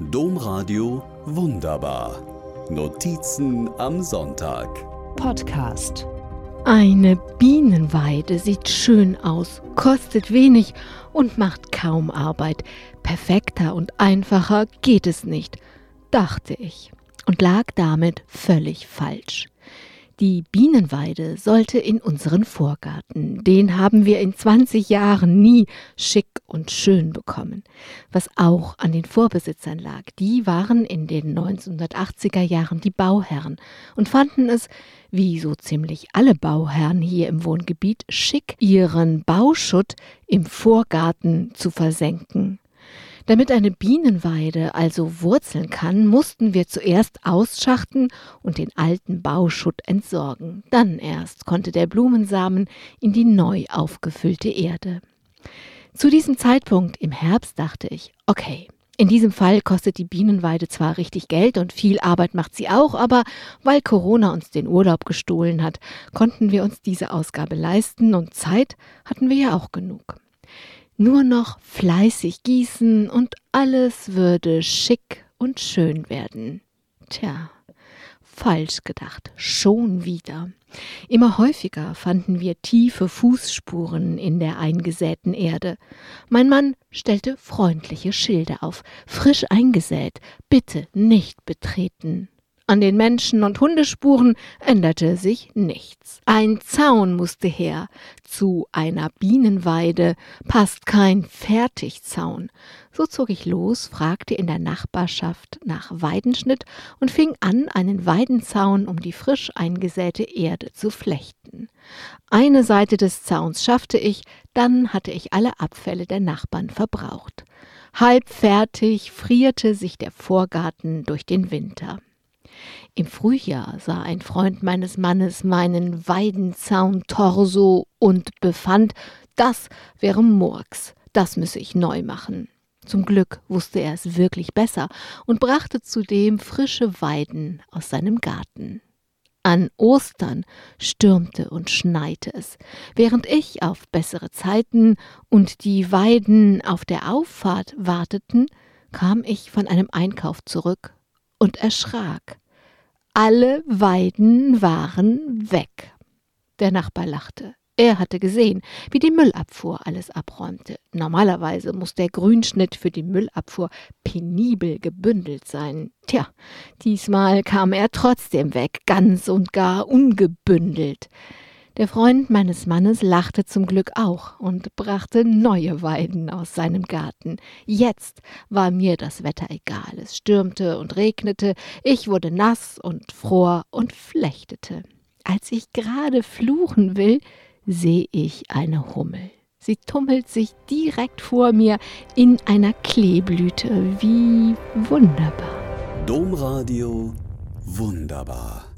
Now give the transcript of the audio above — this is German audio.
Domradio Wunderbar. Notizen am Sonntag. Podcast. Eine Bienenweide sieht schön aus, kostet wenig und macht kaum Arbeit. Perfekter und einfacher geht es nicht, dachte ich und lag damit völlig falsch. Die Bienenweide sollte in unseren Vorgarten. Den haben wir in 20 Jahren nie schick und schön bekommen. Was auch an den Vorbesitzern lag. Die waren in den 1980er Jahren die Bauherren und fanden es, wie so ziemlich alle Bauherren hier im Wohngebiet, schick, ihren Bauschutt im Vorgarten zu versenken. Damit eine Bienenweide also wurzeln kann, mussten wir zuerst ausschachten und den alten Bauschutt entsorgen. Dann erst konnte der Blumensamen in die neu aufgefüllte Erde. Zu diesem Zeitpunkt im Herbst dachte ich, okay, in diesem Fall kostet die Bienenweide zwar richtig Geld und viel Arbeit macht sie auch, aber weil Corona uns den Urlaub gestohlen hat, konnten wir uns diese Ausgabe leisten und Zeit hatten wir ja auch genug. Nur noch fleißig gießen und alles würde schick und schön werden. Tja, falsch gedacht, schon wieder. Immer häufiger fanden wir tiefe Fußspuren in der eingesäten Erde. Mein Mann stellte freundliche Schilde auf, frisch eingesät, bitte nicht betreten. An den Menschen- und Hundespuren änderte sich nichts. Ein Zaun musste her. Zu einer Bienenweide passt kein Fertigzaun. So zog ich los, fragte in der Nachbarschaft nach Weidenschnitt und fing an, einen Weidenzaun um die frisch eingesäte Erde zu flechten. Eine Seite des Zauns schaffte ich, dann hatte ich alle Abfälle der Nachbarn verbraucht. Halb fertig frierte sich der Vorgarten durch den Winter. Im Frühjahr sah ein Freund meines Mannes meinen Weidenzaun-Torso und befand, das wäre Murks, das müsse ich neu machen. Zum Glück wusste er es wirklich besser und brachte zudem frische Weiden aus seinem Garten. An Ostern stürmte und schneite es. Während ich auf bessere Zeiten und die Weiden auf der Auffahrt warteten, kam ich von einem Einkauf zurück und erschrak. Alle Weiden waren weg. Der Nachbar lachte. Er hatte gesehen, wie die Müllabfuhr alles abräumte. Normalerweise muss der Grünschnitt für die Müllabfuhr penibel gebündelt sein. Tja, diesmal kam er trotzdem weg, ganz und gar ungebündelt. Der Freund meines Mannes lachte zum Glück auch und brachte neue Weiden aus seinem Garten. Jetzt war mir das Wetter egal. Es stürmte und regnete, ich wurde nass und fror und flechtete. Als ich gerade fluchen will, sehe ich eine Hummel. Sie tummelt sich direkt vor mir in einer Kleeblüte. Wie wunderbar. Domradio Wunderbar.